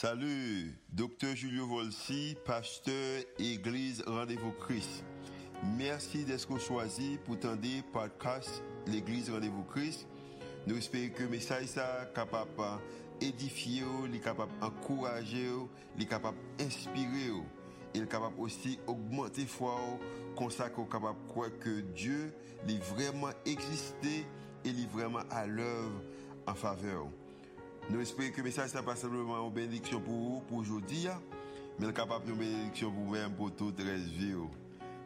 Salut, docteur Julio Volsi, pasteur Église Rendez-vous Christ. Merci d'être choisi pour tendre podcast l'Église Rendez-vous Christ. Nous espérons que le message est capable d'édifier, capable d'encourager, capable d'inspirer et capable aussi d'augmenter foi, comme croire que Dieu est vraiment existé et est vraiment à l'œuvre en faveur. Nous espérons que le message n'est pas simplement une bénédiction pour vous, pour aujourd'hui, mais capable de bénédiction pour vous-même, pour toute la vie.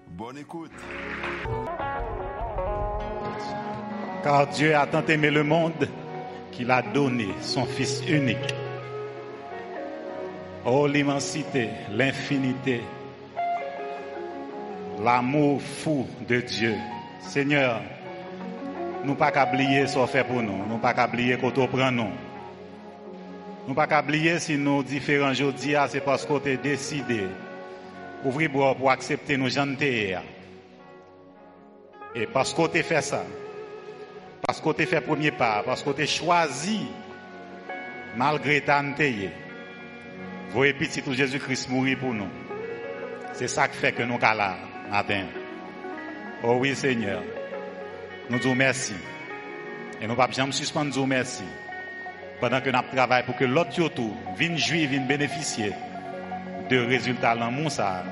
Bonne écoute. Car Dieu a tant aimé le monde qu'il a donné son Fils unique. Oh, l'immensité, l'infinité, l'amour fou de Dieu. Seigneur, nous pas qu'à oublier ce fait pour nous. Nous pas qu'à oublier qu'on prend nous. Nous pas oublier si nous différents aujourd'hui, c'est parce qu'on a décidé ouvrir pour accepter nos gens Et parce qu'on a fait ça, parce qu'on a fait premier pas, parce qu'on a choisi, malgré ta voyez petit tout Jésus-Christ mourir pour nous. C'est ça qui fait que nous sommes là, matin. Oh oui, Seigneur. Nous disons merci. Et nous ne pouvons jamais suspendre nous merci. Pendant que nous travaillons pour que l'autre autour vienne jouir, vienne bénéficier de résultats dans mon ça,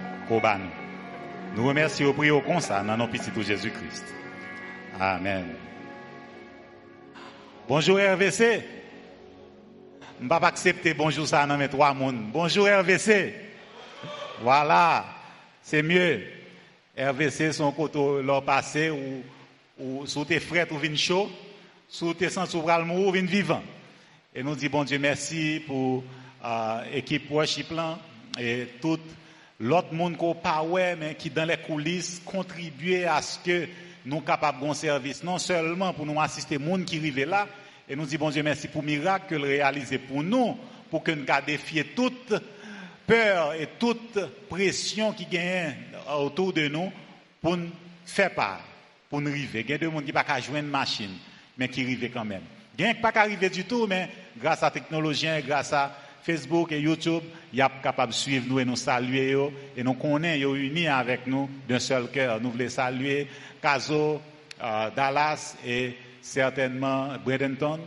Nous remercions au prier au ça dans nos petits Jésus-Christ. Amen. Bonjour RVC. Je ne vais pas accepter bonjour ça dans mes trois mondes. Bonjour RVC. Voilà, c'est mieux. RVC, son côté leur passé ou, ou sous tes ou vin chaud, sous tes sens ou mou ou vin vivant. Et nous disons bon Dieu merci pour l'équipe euh, worship et tout l'autre monde qu'on pas mais qui dans les coulisses contribuer à ce que nous capables de service non seulement pour nous assister monde qui arrive là et nous disons bon Dieu merci pour le miracle que réalisé pour nous pour que nous défier toute peur et toute pression qui gagne autour de nous pour nous faire part, pour nous arriver. Il y a des gens qui ne pas jouer une machine, mais qui arrivent quand même. Il y a pas arriver du tout, mais grâce à la technologie, grâce à Facebook et YouTube, il y a capable de suivre nous et nous saluer et nous connaissons unis avec nous d'un seul cœur. Nous voulons saluer Caso, euh, Dallas et certainement Bradenton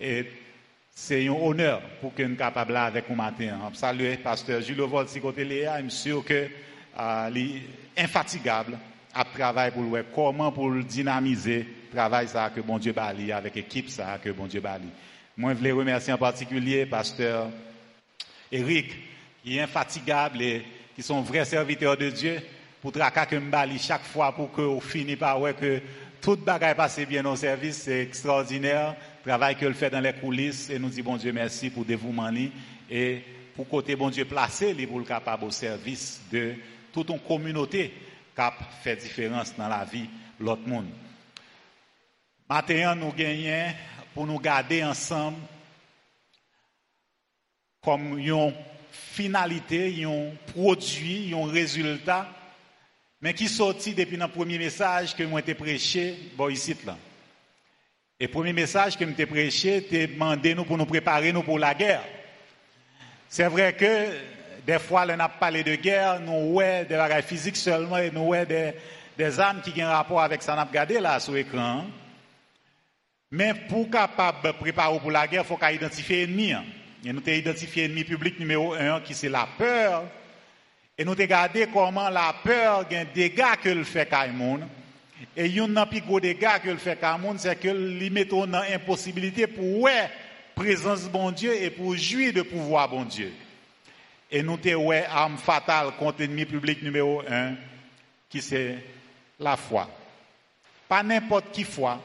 et c'est un honneur pour que nous capables là avec nous matin. Salue pasteur Julio Vol si côté Léa, je suis sûr que euh, est infatigable à travailler pour le comment pour dynamiser le travail ça que bon Dieu bali avec l'équipe ça que bon Dieu bali. Moi je voulais remercier en particulier pasteur Eric qui est infatigable et qui sont vrais serviteurs de Dieu pour traquer que chaque fois pour que finisse par ouais que toute passe bien au service, c'est extraordinaire travail qu'il fait dans les coulisses et nous dit bon Dieu merci pour dévouement et pour côté bon Dieu placé pour le capable au service de toute une communauté qui fait différence dans la vie de l'autre monde. Maintenant, nous gagnons pour nous garder ensemble comme une finalité, un produit, un résultat, mais qui sortit depuis le premier message que moi été prêché, bon, ici là. Et le premier message que je prêché, c'était demander nous pour nous préparer nous pour la guerre. C'est vrai que des fois, on a parlé de guerre, nous voyons des bagages physiques seulement et nous voyons des, des armes qui ont un rapport avec ça, qu'on a regardé là sur l'écran. Mais pour capable préparer pour la guerre, il faut qu'on identifie l'ennemi. Hein. Et nous avons identifié l'ennemi public numéro un, qui c'est la peur. Et nous avons regardé comment la peur a des dégâts que le fait à et un plus gros dégâts que le fait monde, c'est que lui met en impossibilité pour ouais présence bon Dieu et pour jouir de pouvoir bon Dieu. Et nous avons ouais arme fatale contre l'ennemi public numéro un, qui c'est la foi. Pas n'importe qui foi,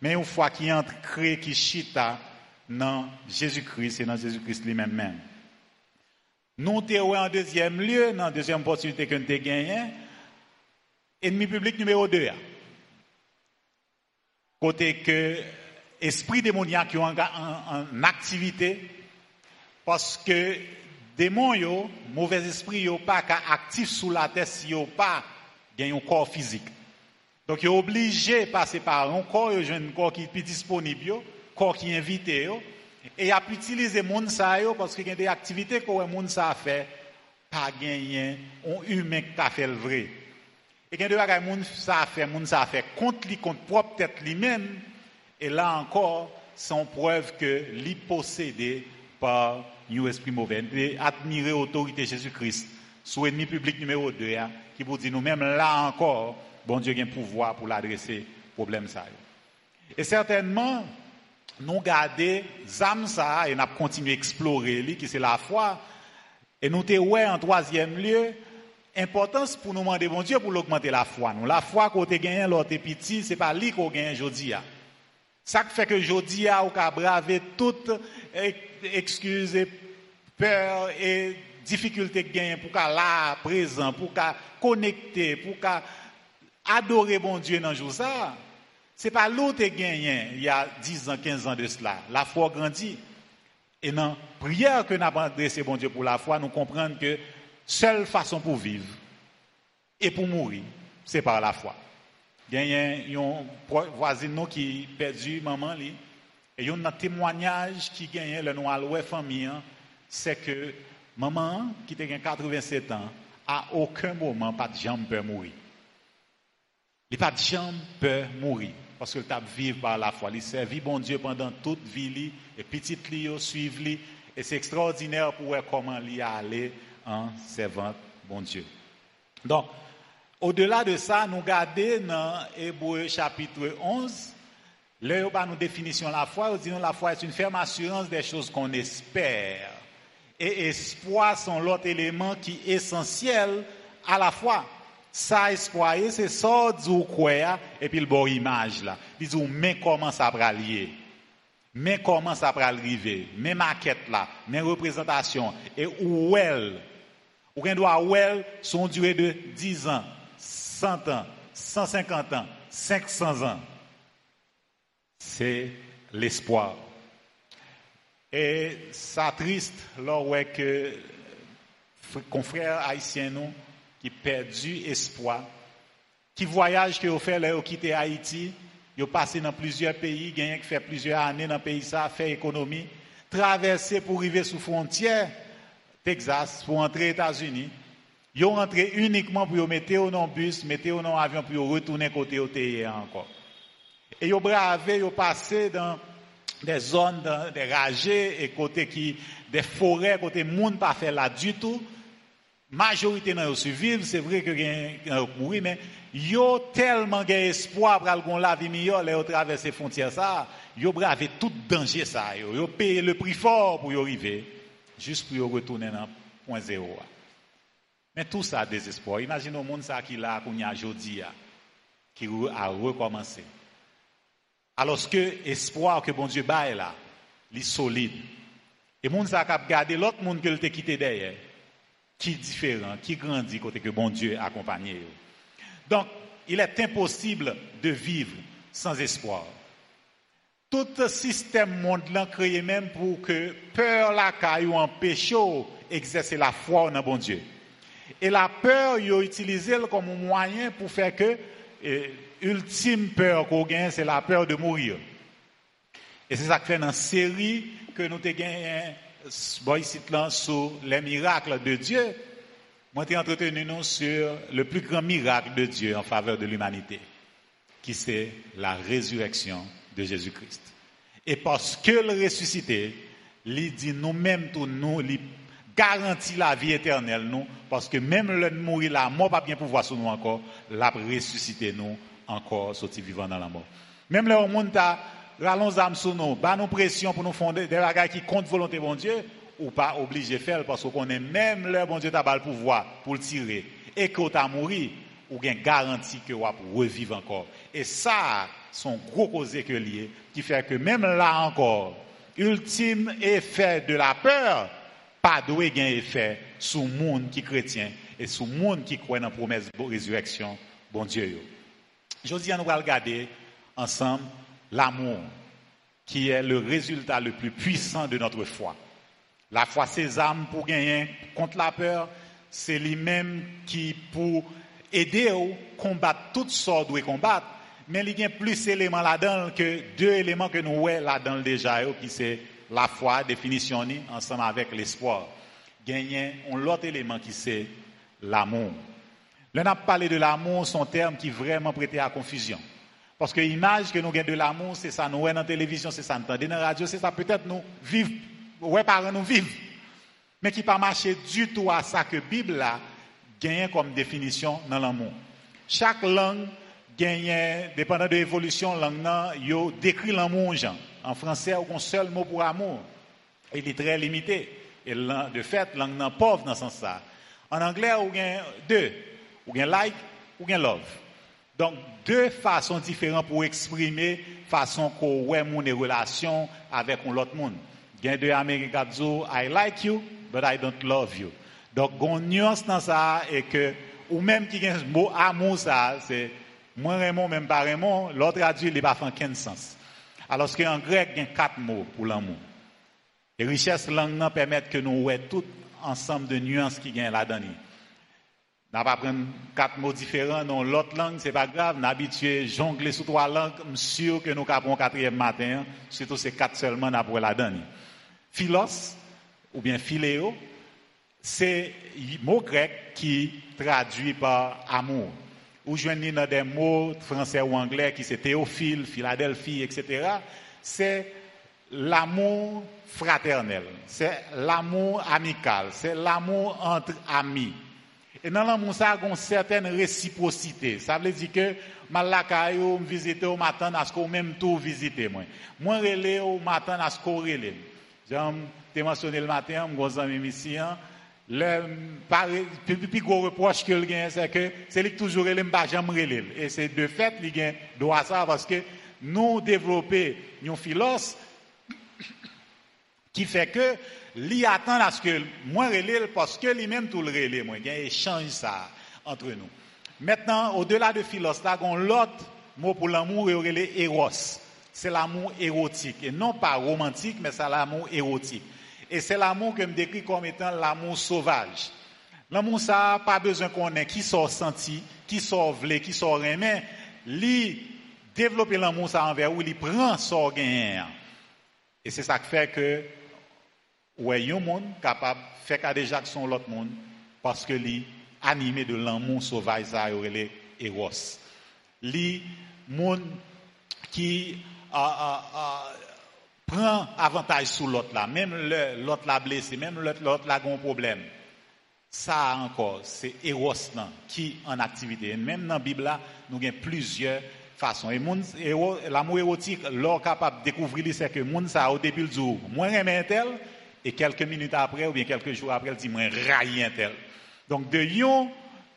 mais une foi qui entre, crée, qui chita dans Jésus-Christ et dans Jésus-Christ lui-même. Même. Nous avons en deuxième lieu, dans la deuxième opportunité que nous avons gagné, ennemi public numéro 2 côté que esprit démoniaque est en, activité parce que démon yo mauvais esprit yo pas actif sous la tête si yo pas un corps physique donc il est obligé de passer par un corps un corps qui est disponible corps qui est invité Et il a utilisé sa yo parce qu'il y a des activités que moun sa fait pas gagner on humain qui a fait le vrai. Et quand des moun sa fait moun sa fait contre lui contre propre tête lui-même. Et là encore sont preuve que lui possédé par un esprit mauvais. Et admirer l'autorité de Jésus-Christ, sous ennemi public numéro 2, hein, qui vous dit nous-mêmes là encore, bon Dieu a un pouvoir pour l'adresser problème ça. Et certainement, nous garder âmes ça et nous continué à explorer qui c'est la foi. Et nous te ouais en troisième lieu importance pour nous demander bon Dieu pour l'augmenter la foi nous. La foi côté gagné l'autre petit c'est pas lui qu'on gagne aujourd'hui ça fait que aujourd'hui a ou braver toute excuse peur et difficulté que pour qu'à là présent pour qu'à connecter pour qu'à adorer bon Dieu dans jour ça c'est pas l'autre qui gagné il y a 10 ans, 15 ans de cela. La foi grandit. Et dans la prière que nous avons adressée, bon Dieu, pour la foi, nous comprenons que seule façon pour vivre et pour mourir, c'est par la foi. Il y a un voisin qui a perdu maman, et il y a un témoignage qui gagne le noir la famille, hein. c'est que maman, qui a 87 ans, à aucun moment, pas de jambe peut mourir. Il pas de jambe peut mourir parce que t'a vivre par la foi. Il servit bon Dieu pendant toute vie et petit li suivre lui et c'est extraordinaire pour voir comment il aller en servant bon Dieu. Donc au-delà de ça, nous gardons dans Hébreu chapitre 11 Là, nous définition la foi, nous disons la foi est une ferme assurance des choses qu'on espère. Et espoir sont l'autre élément qui est essentiel à la foi ça espoir c'est ça et puis le bon image là disons mais comment ça va lier mais comment ça va arriver mais maquette là mais représentation et où elle ou qu'on doit où elle son durée de 10 ans 100 ans 150 ans 500 ans c'est l'espoir. Et ça triste lors que confrères haïtiens qui perdu espoir, qui voyage que vous fait là, quitté Haïti, vous passé dans plusieurs pays, gagné qui fait plusieurs années dans le pays ça, fait économie, traverser pour arriver sous frontière Texas pour entrer aux États-Unis. Ils ont rentré uniquement pour mettre au bus, mettre au avion pour retourner côté au encore. Et ils ont bravé, ils ont passé dans des zones des ragés et côté qui des forêts côté monde pas fait là du tout majorité dans survivre, c'est vrai que gain mourir mais yo tellement gain espoir pour aller la vie meilleure là traverser frontières ça, yo bravé tout danger ça yo, yo payer le prix fort pour y arriver juste pour retourner dans point zéro. Mais tout ça désespoir. Imaginez au monde ça qui là qu'on y a aujourd'hui qui a recommencé. Alors que espoir que bon Dieu baille là, il solide. Et monde ça a gardé l'autre monde que t'a quitté derrière qui est différent, qui grandit côté que bon Dieu accompagné. Donc, il est impossible de vivre sans espoir. Tout système monde créé même pour que peur la caille ou empêche exercer la foi en bon Dieu. Et la peur, il a utilisé comme moyen pour faire que l'ultime peur qu'on gagne, c'est la peur de mourir. Et c'est ça que fait dans la série que nous avons bon, ici, sur les miracles de Dieu, moi, j'ai entretenu sur le plus grand miracle de Dieu en faveur de l'humanité, qui c'est la résurrection de Jésus-Christ. Et parce que le ressuscité, il dit nous-mêmes, tout nous, il garantit la vie éternelle, nous, parce que même le mourir la mort pas bien pouvoir sur nous encore, l'a ressuscité nous encore, sorti vivant dans la mort. Même le monde rallons âmes sur nous, bas nous pression pour nous fonder des bagages qui comptent volonté bon Dieu, ou pas obligé de faire parce qu'on est même le bon Dieu t'a le pouvoir pour le tirer et que tu as mouru, ou bien garantie que va revivre encore. Et ça, son gros lié, qui fait que même là encore, ultime effet de la peur, pas doué gain effet sur le monde qui chrétien et sur le monde qui croit dans la promesse de résurrection, bon Dieu. Dis, nous allons regarder ensemble l'amour, qui est le résultat le plus puissant de notre foi. La foi, c'est âmes pour gagner contre la peur, c'est lui-même qui, pour aider à combattre toutes sortes de combattre, mais il y a plus d'éléments là-dedans que deux éléments que nous voyons là-dedans déjà, qui c'est la foi, définition ni, ensemble avec l'espoir. Gagner un l'autre élément qui c'est l'amour. Là, on a parlé de l'amour, son terme qui vraiment prêté à confusion. Parce que l'image que nous gagnons de l'amour, c'est ça, nous voyons dans la télévision, c'est ça, nous entendons dans la radio, c'est ça, peut-être nous vivons, ouais, parents nous vivons. Mais qui pas marché du tout à ça que la Bible a gagné comme définition dans l'amour. Chaque langue gagne, dépendant de l'évolution, langue yo décrit l'amour En français, on a un seul mot pour amour. Il est très limité. Et de fait, langue nan pauvre dans ce sens-là. En anglais, on a deux. On a like, ou a love. Donc, deux façons différentes pour exprimer façon qu'on ait mon relation avec l'autre monde. Il y a deux Américains qui disent I like you, but I don't love you. Donc, une nuance dans ça et que, ou même qui un mot amour, ça, c'est moi Raymond, même pas Raymond, l'autre traduit, il pas fait aucun sens. Alors qu'en grec, il y a quatre mots pour l'amour. Les richesses langues permettent que nous ayons tout ensemble de nuances qui gagnent là-dedans. N'a pas prendre quatre mots différents dans l'autre langue, c'est pas grave. N'a habitué jongler sous trois langues, je suis sûr que nous capons quatrième matin, surtout ces quatre seulement pour la donne. Philos, ou bien philéo, c'est mot grec qui traduit par amour. Ou je dans des mots français ou anglais qui c'est théophile, Philadelphie, etc. C'est l'amour fraternel, c'est l'amour amical, c'est l'amour entre amis. Et dans l'amour, ça a une certaine réciprocité. Ça veut dire que, matin à ce qu'on même tout visiter moi. Moi relé au matin à ce qu'on mentionné le matin, mon ami ici, hein, le plus gros reproche que le gagne c'est que c'est lui toujours relé pas jamais. Et c'est de fait il gagne doit ça parce que nous développer une philosophe qui fait que li attend à ce que moi relève parce que lui-même tout le relève moi il y a échange ça entre nous. Maintenant au-delà de philos là on l'autre mot pour l'amour est eros c'est l'amour érotique. Et non pas romantique mais c'est l'amour érotique. Et c'est l'amour que me décrit comme étant l'amour sauvage. L'amour ça pas besoin qu'on ait qui soit senti qui soit vlé qui soit aimé. Li développer l'amour ça envers où il prend son gain. Et c'est ça qui fait que ouais un monde capable de faire des actions l'autre monde parce que li animé de l'amour sauvage ça les eros. Li monde qui prend avantage sur l'autre là même l'autre l'a blessé même l'autre là a un problème ça encore c'est eros qui en activité même dans la Bible nous avons plusieurs façons et l'amour érotique l'or capable de découvrir c'est que monde ça au début du jour moi un tel et quelques minutes après, ou bien quelques jours après, elle dit, moi, un tel. Donc, de yon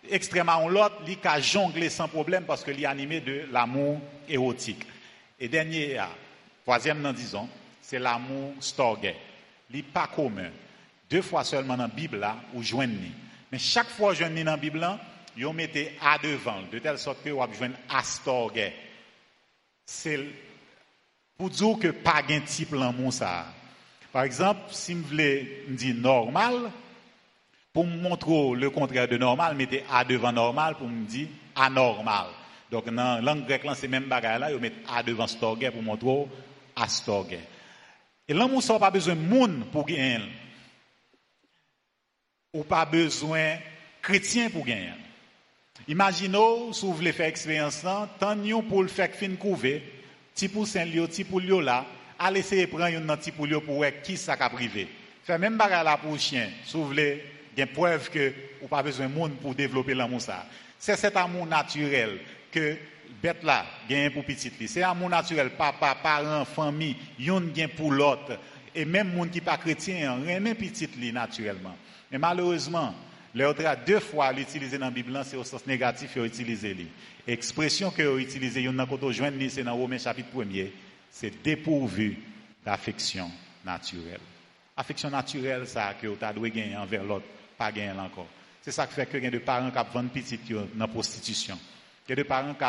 extrêmement l'autre, il a jonglé sans problème parce qu'il est animé de l'amour érotique. Et dernier, ah, troisième, disons, c'est l'amour storge. Il pas commun. Deux fois seulement dans la Bible, là, ou joignez. Mais chaque fois que dans la Bible, là, vous mettez à devant, de telle sorte que vous joignez à storge. C'est pour dire que pas un type l'amour ça. Par exemple, si je voulais dire normal, pour me montrer le contraire de normal, mettez A devant normal pour me dire anormal. Donc, dans la langue grecque, c'est même bagaille là, vous mettez A devant storge pour montrer astorge. Et l'amour, ça n'a pas besoin de monde pour gagner. Ou pas besoin chrétien pour gagner. Imaginez, si vous voulez faire expérience, tant pour le faire fin couver, petit pour Saint-Lio, petit pour Lio là, allez essayer de prendre un petit pour pour voir qui ça a privé. Fait même bagarre là pour chien, si vous il y a preuve que vous pas besoin de monde pour développer l'amour ça. C'est cet amour naturel que bête là gagne pour petit C'est amour naturel, papa, parents, famille, yon gagne pour l'autre et même monde qui pas chrétien, remet petit li naturellement. Mais malheureusement, l'autre deux fois l'utiliser dans la Bible, c'est au sens négatif, et utiliser Expression que utilisé, yon nan koto joindre c'est dans Romains chapitre 1er c'est dépourvu d'affection naturelle. Affection naturelle, ça que tu as gagner envers l'autre, pas gagner encore. C'est ça qui fait que y a des parents qui vendent petit dans la prostitution. Il y a des parents qui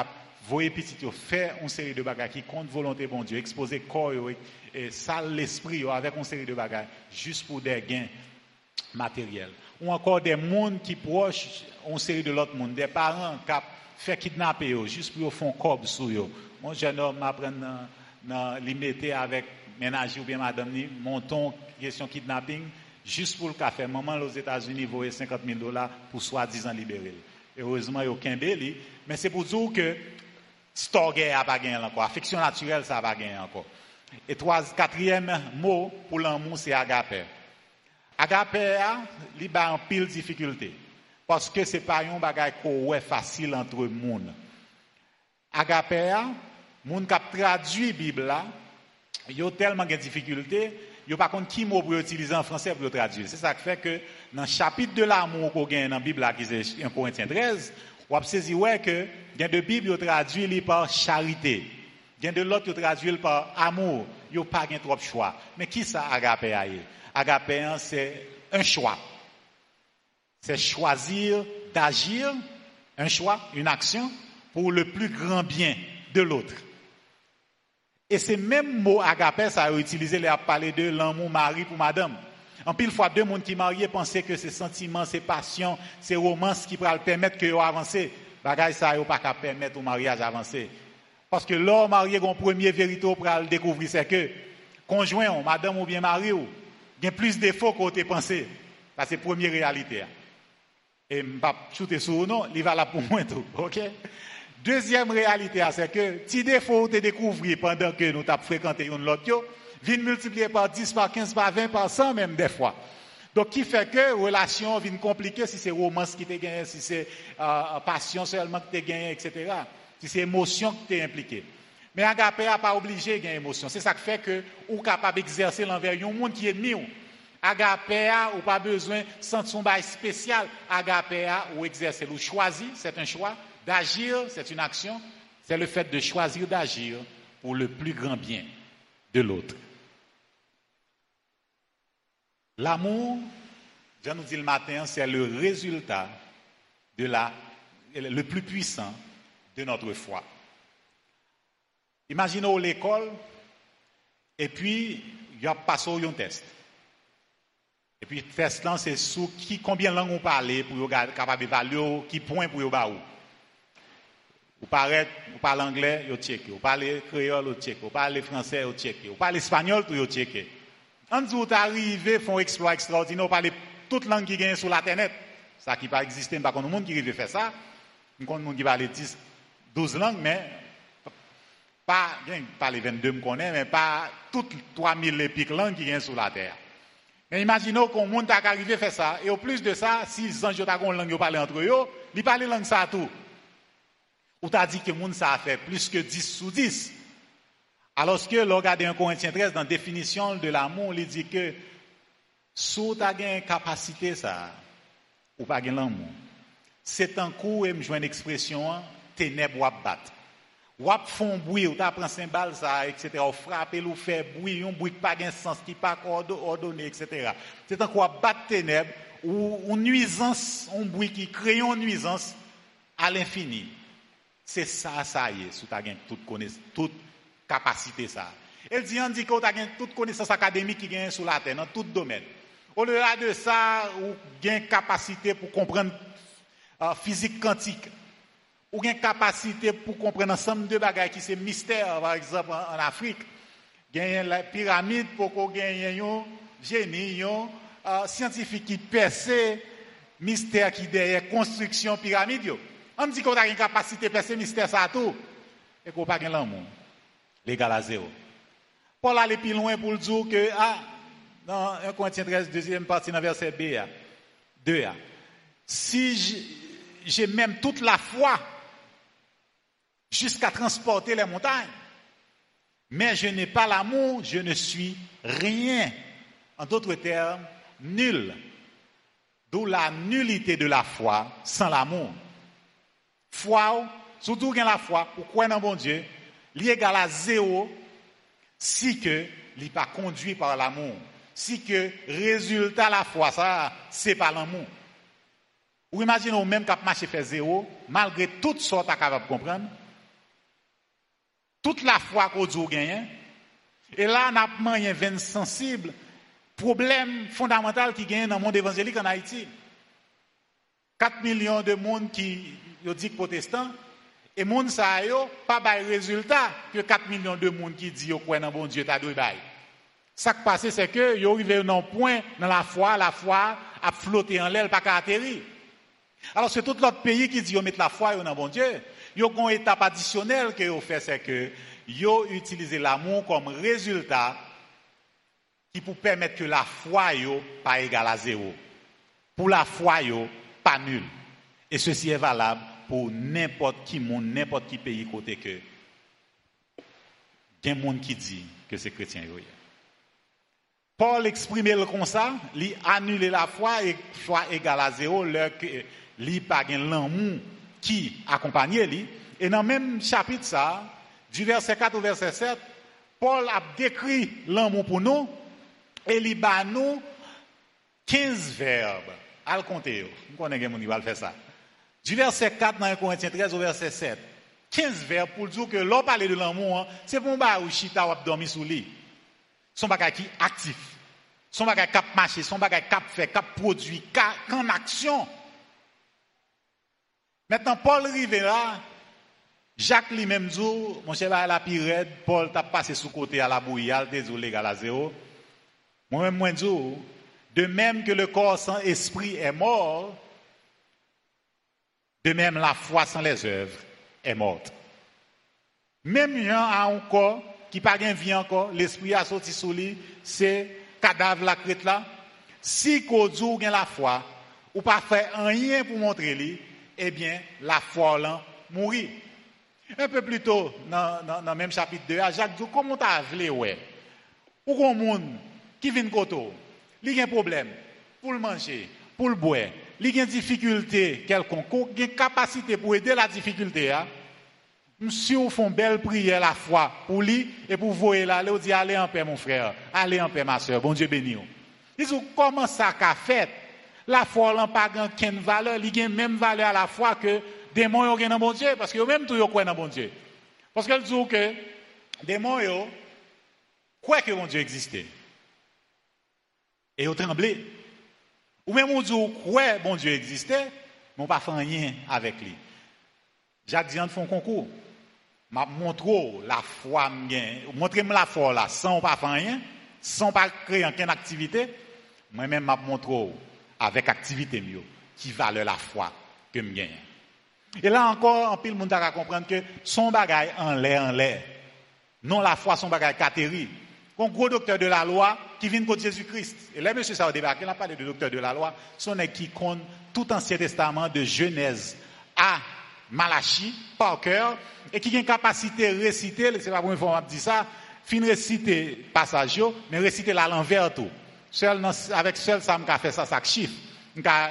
voient petit faire une série de bagages qui compte volonté bon Dieu, exposer corps et sale l'esprit avec une série de bagages juste pour des gains matériels. Ou encore des mondes qui proches une série de l'autre monde, des parents qui fait kidnapper juste pour faire un corps sur eux. Mon jeune homme m'apprend dans limité avec ménage ou bien madame ni, monton question kidnapping, juste pour le café. Maman aux États-Unis voyait 50 000 dollars pour soi-disant libérer. Heureusement, il y a aucun belli. Mais c'est pour dire que Storge n'a pas gagné encore. Affection naturelle, ça n'a pas gagné encore. Et trois, quatrième mot pour l'amour, c'est agape. Agape, a en pile difficulté. Parce que ce n'est pas un bagage facile entre les monde. Agape, moun qui traduit Bible là, il a tellement de difficultés, il pas contre qui mot pour utiliser en français pour traduire? C'est ça qui fait que dans le chapitre de l'amour qu'on gagne dans la Bible qui est 1 Corinthiens 13, on a saisi que il de Bible traduit par charité. L'autre traduit par amour. Il n'y a pas trop de choix. Mais qui ça agape Agape c'est un choix. C'est choisir d'agir, un choix, une action pour le plus grand bien de l'autre. Et ces mêmes mots agape, ça a utilisé, les a parlé de l'amour mari pour madame. En pile fois, deux mondes qui mariés pensaient que ces sentiments, ces passions, ces romances qui pourraient permettre que avancer. Bagay ça, yo pas qu'à permettre au mariage d'avancer. Parce que l'homme marié, un premier vérité pour le découvrir, c'est que, conjoint, madame ou bien mari, il y a plus de défauts qu'on te pensé. C'est la première réalité. Et je ne vais pas shooter sur non, il va là pour moi tout. Deuxième réalité, c'est que si défaut te découvrir pendant que nous avons fréquenté une autre, vient multiplier par 10, par 15, par 20, par 100 même des fois. Donc, qui fait que la relation vient compliquée si c'est romance qui te gagné, si c'est euh, passion seulement qui te gagné, etc. Si c'est émotion qui t'est impliquée. Mais agapé n'a pas obligé de gagner émotion. C'est ça qui fait que ou capable d'exercer l'envers un monde qui est ennemi. Agapé ou pas besoin de sentir son bail spécial. Agapé ou exercer ou choisir, c'est un choix. D'agir, c'est une action. C'est le fait de choisir d'agir pour le plus grand bien de l'autre. L'amour, je nous dis le matin, c'est le résultat de la, le plus puissant de notre foi. Imaginons l'école, et puis, il y a passé un test. Et puis, test c'est sur qui, combien de langues on parle pour être capable d'évaluer, qui point pour vous Vous parlez, vous parlez anglais, vous checkez. Vous parlez créole, vous checkez. Vous parlez français, vous checkez. Vous parlez espagnol, vous checkez. Quand vous arrivez, font exploit extraordinaire, vous parlez toute langue qui gagne sur l'internet. Ça qui pas exister, pas le monde qui arrive faire ça. Nous connaissons monde qui parle 10, 12 langues, mais pas, les 22 me connaît, mais pas toutes 3000 épiques langues qui gagnent sur la terre. Mais imaginons qu'on monde à arriver faire ça, et au plus de ça, si les gens ont une langue, ils parlent entre eux, ils parlent langue ça tout. Ou t'as dit que monde ça a fait plus que 10 sous 10. Alors que, regardez un Corinthien 13, dans la définition de l'amour, il dit que, tu as une capacité, ça, ou pas l'amour, c'est un coup, et je une expression, ténèbres ou battre. Ou font bruit, ou t'as pris cymbale, ça, etc. Ou frapper, ou faire bruit, un bruit pas sens, qui pas ordonné, etc. C'est un coup battre ténèbres, ou une nuisance, un bruit qui crée une nuisance à l'infini. C'est ça, ça y est, si tu as toute toute capacité ça. Elle dit, on dit que tu as toute connaissance académique qui gagne sur la terre, dans tout domaine. Au-delà de ça, ou gain capacité pour comprendre euh, physique quantique. Ou gain capacité pour comprendre ensemble de bagages qui c'est mystère, par exemple, en, Afrique. Gagne la pyramide pour qu'on gagne un génie, un euh, scientifique qui percé mystère qui derrière construction pyramide. On dit qu'on a une capacité de percer mystère ça tout. Et qu'on pas l'amour l'égal à zéro. Paul allait plus loin pour le dire que, ah, dans 1 Corinthiens 13, deuxième partie, dans verset B, 2, si j'ai même toute la foi jusqu'à transporter les montagnes, mais je n'ai pas l'amour, je ne suis rien. En d'autres termes, nul. D'où la nullité de la foi sans l'amour. Foi, surtout quand la foi, pour croire dans bon Dieu, li égal à zéro si que n'est pas conduit par l'amour. Si que résultat la foi, ça, c'est pas l'amour. Ou imaginez même quand marché fait zéro, malgré toutes sortes à capable comprendre, toute la foi qu'on dit gagne, et là, on a un sensible, problème fondamental qui gagne dans le monde évangélique en Haïti. 4 millions de monde qui disent protestants, et moun sa yo, pas de résultat que 4 millions de monde qui disent yo dans bon Dieu ta deux bail. Ça qui passe, c'est que yo arrivé dans point dans la foi, la foi a flotté en l'air, pas qu'à atterrir. Alors c'est tout l'autre pays qui dit yo mettre la foi dans bon Dieu. Yo une étape additionnelle que yo fait, c'est que yo utilisé l'amour comme résultat qui pour permettre que la foi yo pas égale à zéro. Pour la foi yo pas nul. Et ceci est valable pour n'importe qui monde, n'importe qui pays côté que. Il y a des gens qui dit que c'est chrétien. Paul exprimait le comme ça, il annulé la foi et foi égale à zéro, il pas l'amour qui accompagnait lui. Et dans le même chapitre ça, du verset 4 au verset 7, Paul a décrit l'amour pour nous et il a nous 15 verbes. Le compter, nous connaissons qui va faire ça. Du verset 4 dans 1 Corinthiens 13 au verset 7. 15 verbes pour dire que l'on parle de l'amour, hein, c'est pour un ou chita ou dormir sous lit. Son bagage qui actif. Son bagage cap marché, son bagage cap fait, cap produit, cap en action. Maintenant, Paul rive là, Jacques lui-même dit, mon cher, la pire Paul t'a passé sous côté à la bouillie, désolé, à zéro. Moi-même, moi, de même que le corps sans esprit est mort, de même, la foi sans les œuvres est morte. Même un a un qui n'a pas vie encore, l'esprit a sorti sous lui, c'est cadavre la crête là. Si Kodou a la foi, ou pas fait rien pour montrer lui, eh bien, la foi là mourit. Un peu plus tôt, dans, le même chapitre 2, Jacques dit, comment tu as vu, ouais? Ou un monde qui vient de côté, il a un problème pour le manger, pour le boire, a une difficulté quelconque, une capacité pour aider la difficulté. Hein? Si vous une belle prière la foi pour lui et pour vous là, vous dit allez en paix mon frère, allez en paix ma soeur, bon Dieu béni. Ils disent comment ça qu'a fait? La foi n'a pas aucune valeur, il a même valeur à la fois que démons ont dans bon Dieu parce que même tout yo croient dans bon Dieu. Parce qu'elle dit que démons yo croient que bon Dieu existait. Et ils tremblé. Ou même on dit, ouais, bon Dieu existait, mais on pas fait rien avec lui. Jacques Diane fait un concours. m'a montré la foi montrez moi la foi là, sans pas faire rien, sans pas créer aucune activité. Moi-même, m'a montré avec activité mieux, qui valent la foi que je Et là encore, en pile, monde a comprendre que son bagage en l'air, en l'air. Non la foi, son bagage cathérie un gros docteur de la loi qui vient de Jésus-Christ. Et là, monsieur, ça va débarquer, il a parlé de docteur de la loi, son qui compte tout Ancien Testament de Genèse à Malachie, par cœur, et qui a une capacité de réciter, c'est pas la première fois qu'on ça, fin réciter passage, mais réciter la l'envers tout. Seul, avec seul, ça m'a fait ça, ça chiffre. m'a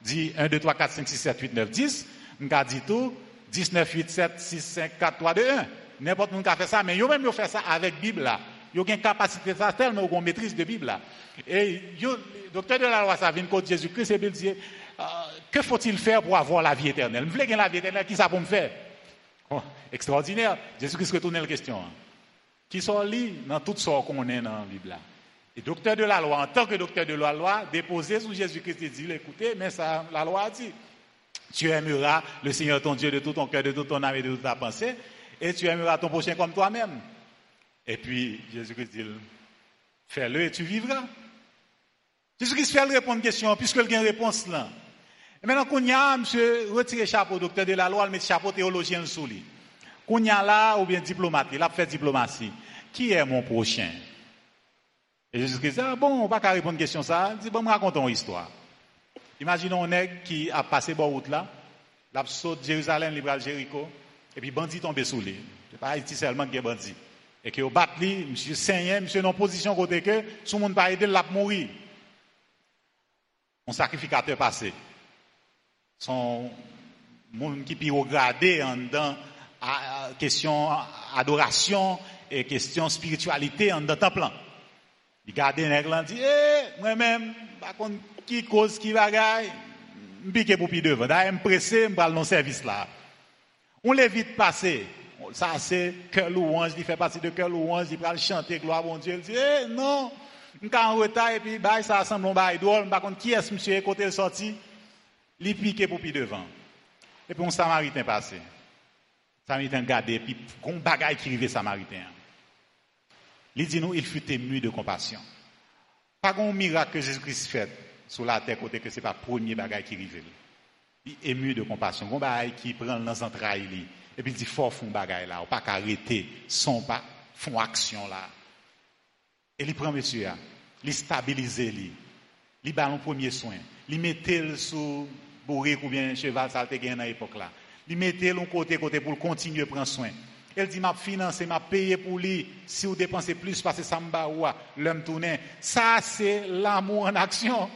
dit 1, 2, 3, 4, 5, 6, 7, 8, 9, 10. m'a dit tout, 10, 9, 8, 7, 6, 5, 4, 3, 2, 1. N'importe qui a fait ça, mais yo même yo fait ça avec Bible là. Ils ont une capacité ça tellement une maîtrise de Bible là. Et le docteur de la loi ça vient contre Jésus-Christ et il dit euh, que faut-il faire pour avoir la vie éternelle? Je veux la vie éternelle, qui ça pour me faire? Oh, Extraordinaire. Jésus-Christ retourne la question. Hein. Qui sont liés dans tout ce qu'on est dans la Bible là? Et docteur de la loi, en tant que docteur de la loi, déposé sous Jésus-Christ et dit écoutez, mais la loi a dit tu aimeras le Seigneur ton Dieu de tout ton cœur, de toute ton âme et de toute ta pensée, et tu aimeras ton prochain comme toi-même. Et puis, Jésus-Christ dit, fais-le et tu vivras. Jésus-Christ fait répondre à une question, puisque il y a une réponse là. Et maintenant, qu'on y a, monsieur, retirez chapeau, docteur de la loi, le met chapeau théologien sous lui. Qu'on y a là, ou bien diplomate, il a fait diplomatie. Qui est mon prochain? Et Jésus-Christ dit, ah bon, on va pas répondre à une question ça. Il dit, bon, racontons une histoire. Imaginons un nègre qui a passé par route là, l'a saute Jérusalem, libre Jéricho, et puis bandit tombé sous lui. C'est pas Haïti seulement qui est bandit et que vous battez, monsieur saignant, monsieur en position côté que tout le monde pas aider l'a mourir. Mon sacrificateur passé. Son monde qui regarder en dans question adoration et question spiritualité en dans temple. Il garde un dit eh moi-même par contre qui cause qui bagaille? Piquer pour puis devant. D'ailleurs me pressé me dans le service là. On les vite passer ça c'est cœur louange, il fait partie de cœur louange, il va chanter gloire à mon Dieu. Il dit, eh, non, je suis en retard et puis bah, ça semble un bail drôle, par contre, qui est ce monsieur côté le sorti? Il piqué pour puis devant. Et puis un samaritain passé. Samaritain gardé, puis un bagaille qui arrive samaritain. Il dit nous, il fut ému de compassion. Pas un miracle que Jésus-Christ fait sur la terre côté que c'est pas premier bagage qui arrive. Il est ému de compassion. Un bagage qui prend dans entrailles et puis il dit fort font bagage là, pas qu'arrêter son pas font action là. Et il prend monsieur il stabilise. Il bat un premier soin. Il mettait sous bourrique ou bien cheval ça te dans l'époque là. Il mettait l'un côté côté pour continuer à prendre soin. Elle dit, m'a financé, m'a payé pour lui. Si vous dépensez plus, parce que ça me l'homme tourné. Ça, c'est l'amour en action.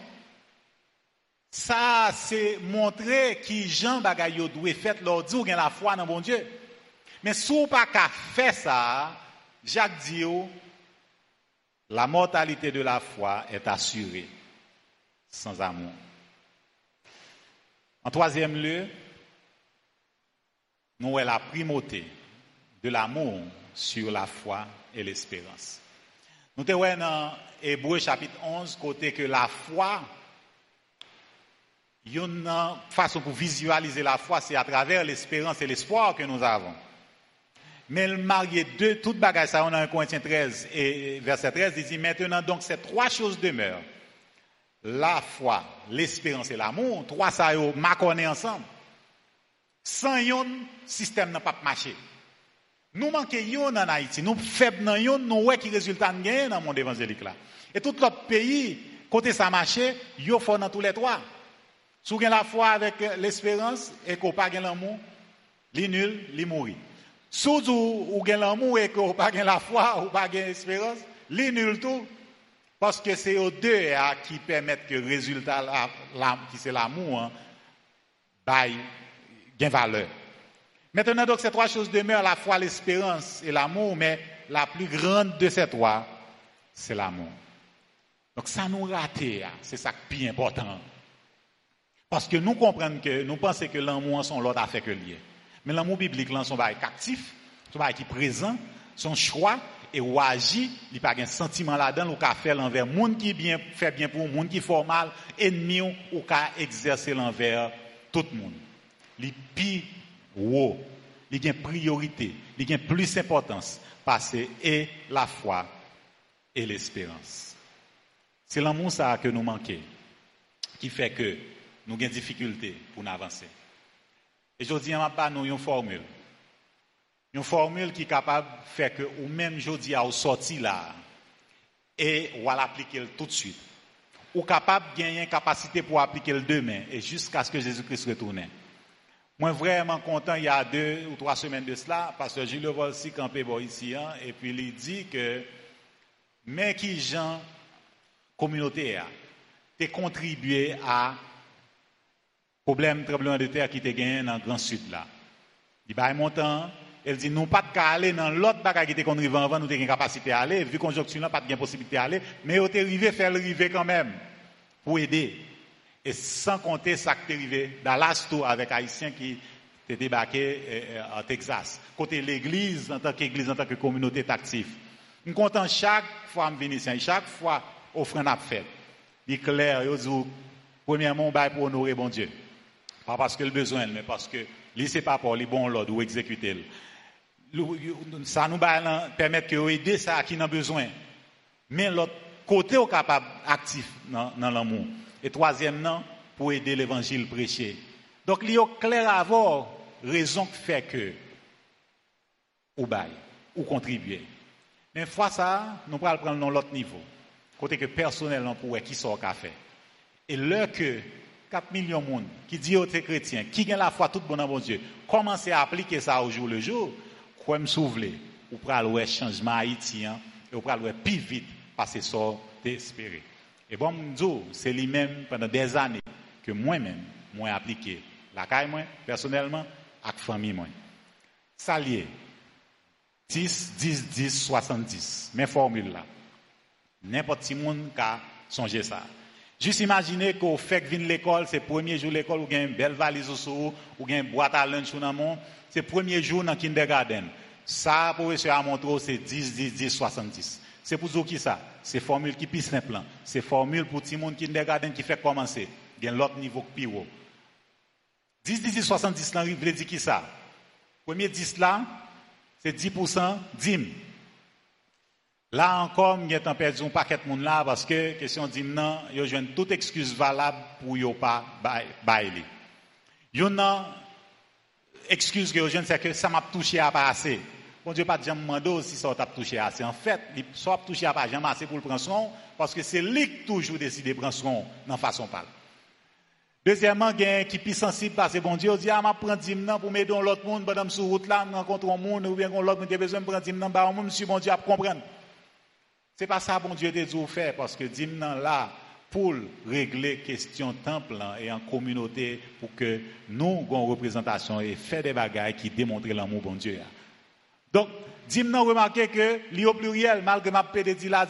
Ça, c'est montrer qui Jean Bagayot doit faire leur dit la foi dans bon Dieu. Mais si vous pas qu'à faire ça, Jacques dit, la mortalité de la foi est assurée sans amour. En troisième lieu, nous avons la primauté de l'amour sur la foi et l'espérance. Nous te dans Hébreu chapitre 11, côté que la foi, une façon pour visualiser la foi, c'est à travers l'espérance et l'espoir que nous avons. Mais le marié de toute bagage, ça on a 1 Corinthiens 13 et verset 13, il dit maintenant donc ces trois choses demeurent. La foi, l'espérance et l'amour, trois ça yo ensemble. Sans yon, système n'a pas marché. Nous manquons yon en Haïti, nous faibles dans yon, nous ouais qui résultat dans le monde évangélique là. Et tout l'autre pays, côté ça marche, yo fort dans tous les trois. Si vous la foi avec l'espérance et qu'on pas l'amour, li nul, li mourir. Si vous avez l'amour et qu'on pas la foi ou pas l'espérance, li nul tout. Parce que c'est aux deux qui permettent que le résultat, qui c'est l'amour, hein, bail, gain valeur. Maintenant, ces trois choses demeurent, la foi, l'espérance et l'amour, mais la plus grande de ces trois, c'est l'amour. Donc, ça nous rate, hein. c'est ça qui est important. Parce que nous comprenons que, nous pensons que l'amour, sont l'autre affaire que lié. Mais l'amour biblique, là, son bail actif, son bail qui est présent, son choix, et ou agit, il n'y a pas un sentiment là-dedans, ou qu'a fait l'envers, monde qui bien, fait bien pour monde qui fait mal, ennemi, ou qu'a exercer l'envers tout le monde. Il wow, il y a priorité, il a plus d'importance parce la foi et l'espérance. C'est l'amour ça que nous manquons, qui fait que nous avons des difficultés pour avancer. Et je dis, à nous une formule. Une formule qui est capable de faire que, ou même je dis, à sorti là, et ou à l'appliquer tout de suite. Ou capable de gagner une capacité pour appliquer le demain, et jusqu'à ce que Jésus-Christ retourne. Moi, vraiment content, il y a deux ou trois semaines de cela, parce que Gilles Volsi campé ici, hein, et puis il dit que, mais qui gens communauté a, contribué à problème tremblement de terre qui te gagné dans le Grand Sud là. Il a montant, elle dit, nous pas de aller dans l'autre bagage qui était qu'on avant, nous une capacité à aller, vu conjoncture là, pas de possibilité à aller, mais est arrivé faire le quand même, pour aider. Et sans compter ça qui est arrivé Dallas tout avec Haïtiens qui étaient débarqués euh, euh, en Texas. Côté l'église, en tant qu'église, en tant que communauté active. Nous comptons chaque fois que je chaque fois offrande à fait. Il est clair, il dit, premièrement, on pour honorer bon Dieu. Pas parce que le besoin, mais parce que c'est pas pour les bons l'ordre ou exécuter. Ça nous permet de aider ça qui a besoin. Mais l'autre côté est capable actif dans, l'amour. Et troisièmement, pour aider l'évangile prêché. Donc, il y a clair à avoir raison qui fait que, ou bail, ou contribuer. Mais fois ça, nous allons prendre dans l'autre niveau. Côté que personnellement, pour qui sort café. Et là que 4 millions de monde qui dit aux chrétiens, qui ont la foi tout bon dans bon Dieu, commencez à appliquer ça au jour le jour, quoi me souvenez, ou pral le changement haïtien, et ou pral le plus vite, parce que ça d'espérer. Et bon, c'est lui-même pendant des années que moi-même, moi appliqué la caille, moi, personnellement, avec la famille, moi. Salier, 10, 10, 10, 70. Mes formules là. N'importe qui monde a songé ça. Juste imaginer qu'au fait que l'école, c'est le premier jour de l'école, ou une belle valise au sous, ou une boîte à lunch dans mon, c'est le premier jour dans le kindergarten. Ça, pour essayer à montrer, c'est 10, 10, 10, 70. C'est pour vous qui ça? C'est formule qui plus simple. C'est formule pour tout le monde kindergarten qui fait commencer. Il y a l'autre niveau qui plus haut. 10, 10, 10, 70 là, veut dire qui ça? Premier 10 là, c'est 10% d'hymne. Là encore, y a perdu un paquet de monde là parce que question dit non, yo joine toute excuse valable pour yo pas bailler. Non excuse que joine c'est que ça m'a touché à pas assez. Bon Dieu pas jamais demandé si ça t'a touché assez. En fait, il soit touché à pas jamais assez pour le prendre son parce que c'est lui qui toujours décide de prendre son dans façon parler. Deuxièmement, il y a qui plus sensible parce que bon Dieu dit, ah, je prends 10 pour m'aider l'autre monde, pendant sur route là, je rencontre un monde, ou bien l'autre monde a besoin de prendre 10 bah, moi, monsieur, bon Dieu, à comprendre. C'est pas ça, bon Dieu, de dit faire, parce que 10 là, pour régler question temple et en communauté, pour que nous, une représentation et faire des bagailles qui démontrent l'amour, bon Dieu. Hein. Donc, 10 remarquez que, l'y au pluriel, malgré ma de la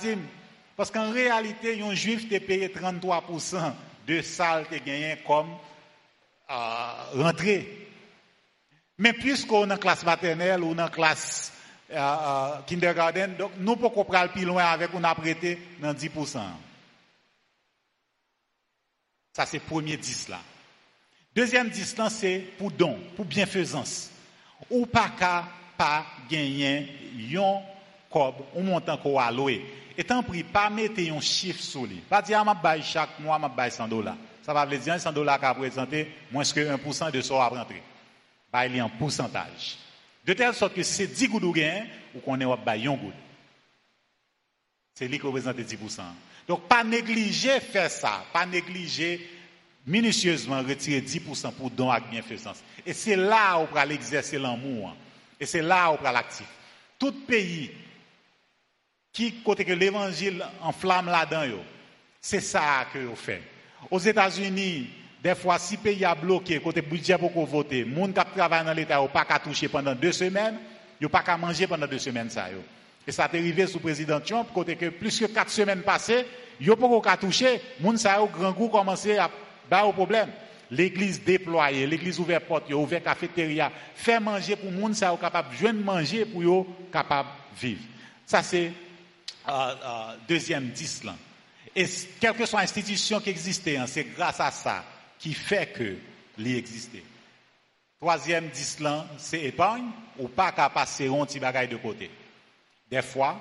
parce qu'en réalité, un juif te payé 33% de salles qui gagné comme euh, rentrée. Mais puisqu'on est en classe maternelle ou en classe euh, kindergarten, donc nous pouvons pas plus loin avec on a prêté dans 10%. Ça c'est le premier 10 là. Deuxième 10 là c'est pour don, pour bienfaisance. Ou pas qu'à pas gagner yon cob ou montant qu'on a loué. Étant pris, pas mettre un chiffre sur lui. Pas dire, ah, je chaque mois, je 100 dollars. Ça va veut dire 100 dollars qui a présenté moins que 1% de ce à rentrer. Bah, il y a un pourcentage. De telle sorte que c'est 10 gouttes gain ou qu'on est à 1 goutte. C'est lui qui représente 10%. Donc, pas négliger faire ça. Pas négliger minutieusement retirer 10% pour don avec bienfaisance. Et c'est là où on va l'exercer l'amour. Et c'est là où on va l'actif. Tout pays qui côté que l'évangile enflamme là-dedans c'est ça que vous fait aux États-Unis des fois si pays a bloqué côté budget pour voter monde qui travaille dans l'état pas qu'à toucher pendant deux semaines yo pas qu'à manger pendant deux semaines ça et ça est arrivé sous président Trump côté que plus que quatre semaines passées yo pas qu'à toucher monde ça au grand goût commencé à bas au problème. L'église déployée l'église ouvert porte ouvert cafétéria fait manger pour monde ça capable joindre manger pour yo capable vivre. Ça c'est deuxième dix. Et quelle que soit l'institution qui existait, hein, c'est grâce à ça qui fait que l'existait. Troisième dix là, c'est épargne ou pas qu'à passer un petit bagage de côté. Des fois,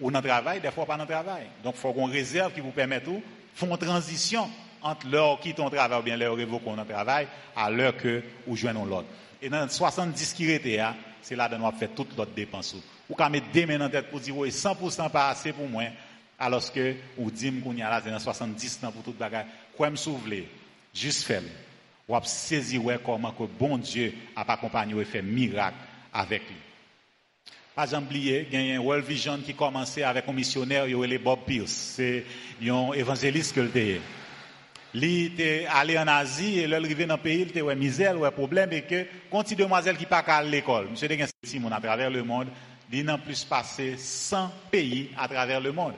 ou dans le travail, des fois pas dans le travail. Donc, il faut qu'on réserve qui vous permette faire une transition entre l'heure qui ton travail ou bien l'heure révoquons dans le travail à l'heure que vous joignons l'autre. Et dans 70 qui étaient, hein, c'est là que nous avons fait toute l'autre dépense ou quand mettre deux mains dans tête pour dire, oui, 100% pas assez pour moi, alors que, ou dit qu'on y a là, c'est 70 ans pour toute bagarre. Quoi me souffler? Juste faire. Ou saisir comment que bon Dieu a accompagné et fait miracle avec lui. Pas oublier, il y a World Vision qui commençait avec un missionnaire, il Bob Pierce. C'est un évangéliste que le il était allé en Asie et là, arrivé dans le pays, il était ouais misère, ouais problème et que quand il demoiselle qui pas à l'école, monsieur Degan Simon à travers le monde, il n'a plus passé 100 pays à travers le monde.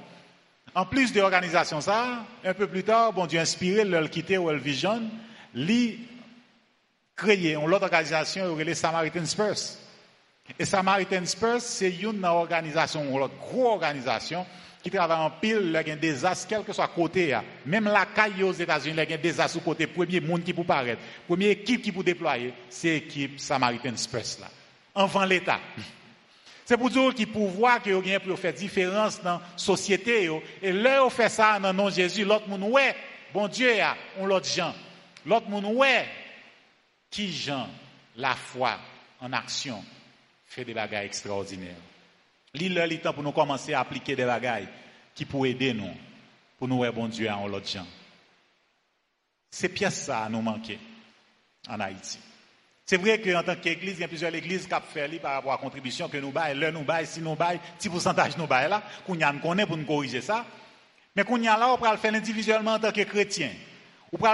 En plus de l'organisation ça, un peu plus tard, bon Dieu inspiré, leur quitter World Vision, lui créé une autre organisation, les Samaritan Spurs. Et Samaritan Spurs, c'est une organisation, une grosse organisation qui travaille en pile, il y a des désastres, quel que soit côté. Même la caille aux États-Unis, il y a des désastres au côté. Premier monde qui peut paraître, première équipe qui peut déployer, c'est l'équipe Samaritan Spurs là. L'État. C'est pour dire qu'il pouvoir que vous pour faire différence dans la société. Et là, on fait ça dans le nom de Jésus. L'autre monde, ouais, bon Dieu, on l'autre gens. L'autre monde, ouais, qui gens, la foi en action, fait des bagages extraordinaires. L'île, le temps pour nous commencer à appliquer des bagages qui pourraient aider nous, pour nous, ouais, bon Dieu, en l'autre gens. C'est pièce ça nous manquer en Haïti. C'est vrai qu'en tant qu'église, il y a plusieurs églises qui ont fait par rapport à la contribution que nous baillons, l'heure nous baillons, si nous baillons, petit pourcentage nous baillons là, qu'on a pour nous corriger ça. Mais qu'on y a là, on peut le faire individuellement en tant que chrétien. On peut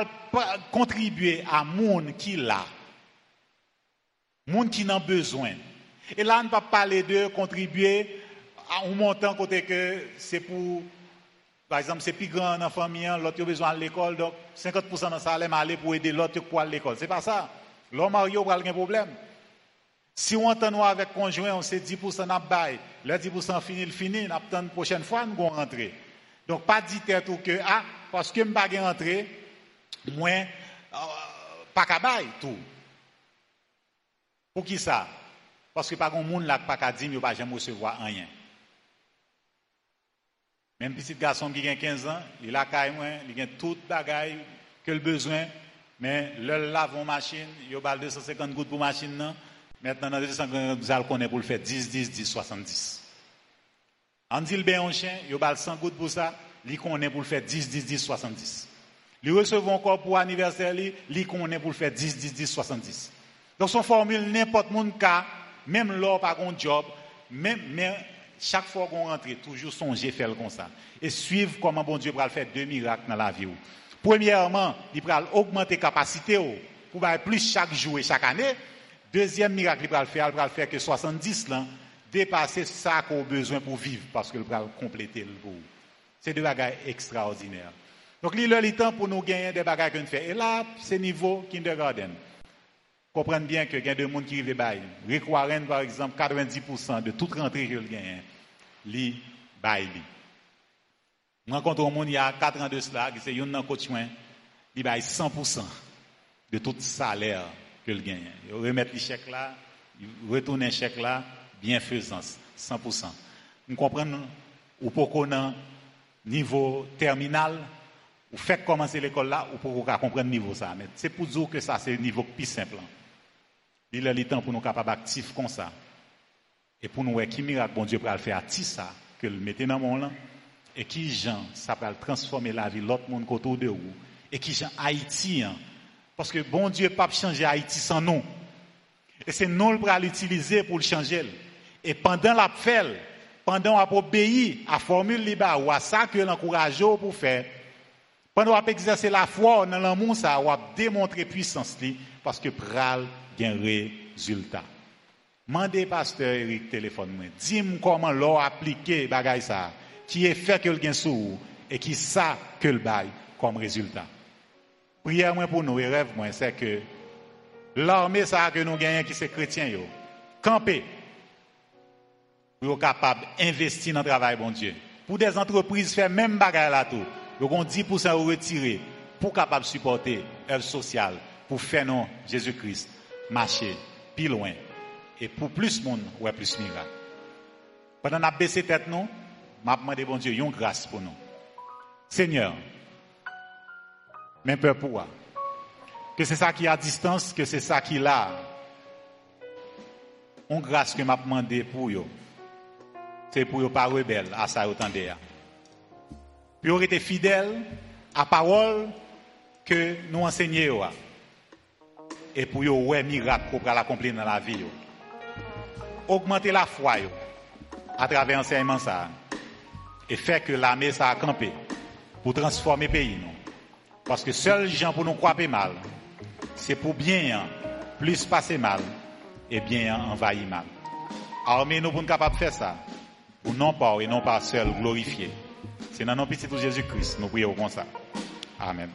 contribuer à monde qui l'a. Monde qui n'a besoin. Et là, on ne peut pas parler de contribuer à un montant côté que c'est pour, par exemple, c'est plus grand dans la famille, l'autre a besoin de l'école, donc 50% de salaire aller pour aider l'autre pour aller à l'école. C'est pas ça. L'homme marié aura un problème. Si on entend avec conjoint, on sait 10% n'a bail. Le 10% fini, il fini, on attend la prochaine fois, nous allons rentrer. Donc, pas dire tout que, ah, parce que je ne pas rentrer, moi, euh, pas qu'à tout. Pour qui ça? Parce que pas grand monde là, pas qu'à dire, pas jamais recevoir rien. Même petit garçon qui a 15 ans, il a quand même, il a toute bagaille que le besoin, mais le lavon machine, il a 250 gouttes pour machine, non? Maintenant, dans 250 vous allez connaître pour le faire 10, 10, 10, 70. On dit le bien chien, il a 100 gouttes pour ça, il connaît pour le faire 10, 10, 10, 70. Il recevons encore pour anniversaire, il connaît pour le faire 10, 10, 10, 70. Donc son formule, n'importe monde cas, même l'or par un job, même, mais chaque fois qu'on rentre, toujours songer faire comme ça. Et suivre comment bon Dieu va faire deux miracles dans la vie. Premièrement, il va augmenter la capacité pour plus chaque jour et chaque année. Deuxième miracle, il va faire, il faire que 70 là, dépasser ça qu'on a besoin pour vivre, parce qu'il va compléter le goût. C'est des bagages extraordinaires. Donc, il est le temps pour nous gagner des bagages qu'on fait. Et là, c'est niveau kindergarten. Comprenez bien que y a des gens qui vivent bail. Rick Warren, par exemple, 90% de toute rentrée qu'il gagne, li bail. Je rencontre un monde il y a 4 ans de cela, qui c'est un coach, il bail 100% de tout salaire qu'il gagne. Il remet les chèques là, il retourne les chèque là, bienfaisance, 100%. Nous comprenons, ou pour niveau terminal, ou fait commencer l'école là, ou pour comprendre le niveau ça. Mais c'est pour dire que ça, c'est le niveau plus simple. Il est le temps pour nous capables actifs comme ça. Et pour nous qui miracle bon Dieu peut le faire à ça, que le mettre dans mon là, et qui gens ça peut transformer la vie l'autre monde autour de vous. Et qui gens Haïti, hein. parce que bon Dieu pas changer Haïti sans nous. Et c'est nous qui l'utiliser pour le changer. Et pendant la fait, pendant qu'on obéir à formule libre ou à ça que l'encourage pour faire, pendant qu'on exercer la foi dans l'amour, ça va démontrer puissance parce que pral un résultat. Mandez pasteur Eric téléphone moi. Dis-moi comment l'on appliqué bagay ça qui est fait que le gain sous et qui ça que le bail comme résultat. Prière pour nous et rêve moi c'est que l'armée ça que nous gagnons qui c'est chrétien yo camper pour capable d'investir dans le travail bon Dieu. Pour des entreprises faire même bagay là tout. Donc on 10% retirer pour capable supporter l'œuvre sociale pour faire non Jésus-Christ marcher plus loin. Et pour plus de monde, ouais, plus miracle. Pendant qu'on a baissé tête, nous, m'a demandé, bon Dieu, une grâce pour nous. Seigneur, même peur pour Que c'est ça qui est à distance, que c'est ça qui est là. Une grâce que m'a demandé pour eux. C'est pour eux pas rebelle à ça autant d'ailleurs. Puis vous été fidèle à la parole que nous enseignons et pour yo ouais miracle pour l'accomplir dans la vie augmenter la foi à travers l'enseignement ça et faire que l'armée ça a campé pour transformer le pays parce que seuls gens pour nous croire mal c'est pour bien hein, plus passer mal et bien envahir mal. Armée nous pour capable de faire ça pour non pas et non pas seul glorifier. C'est dans nos petits Jésus-Christ nous prions comme ça. Amen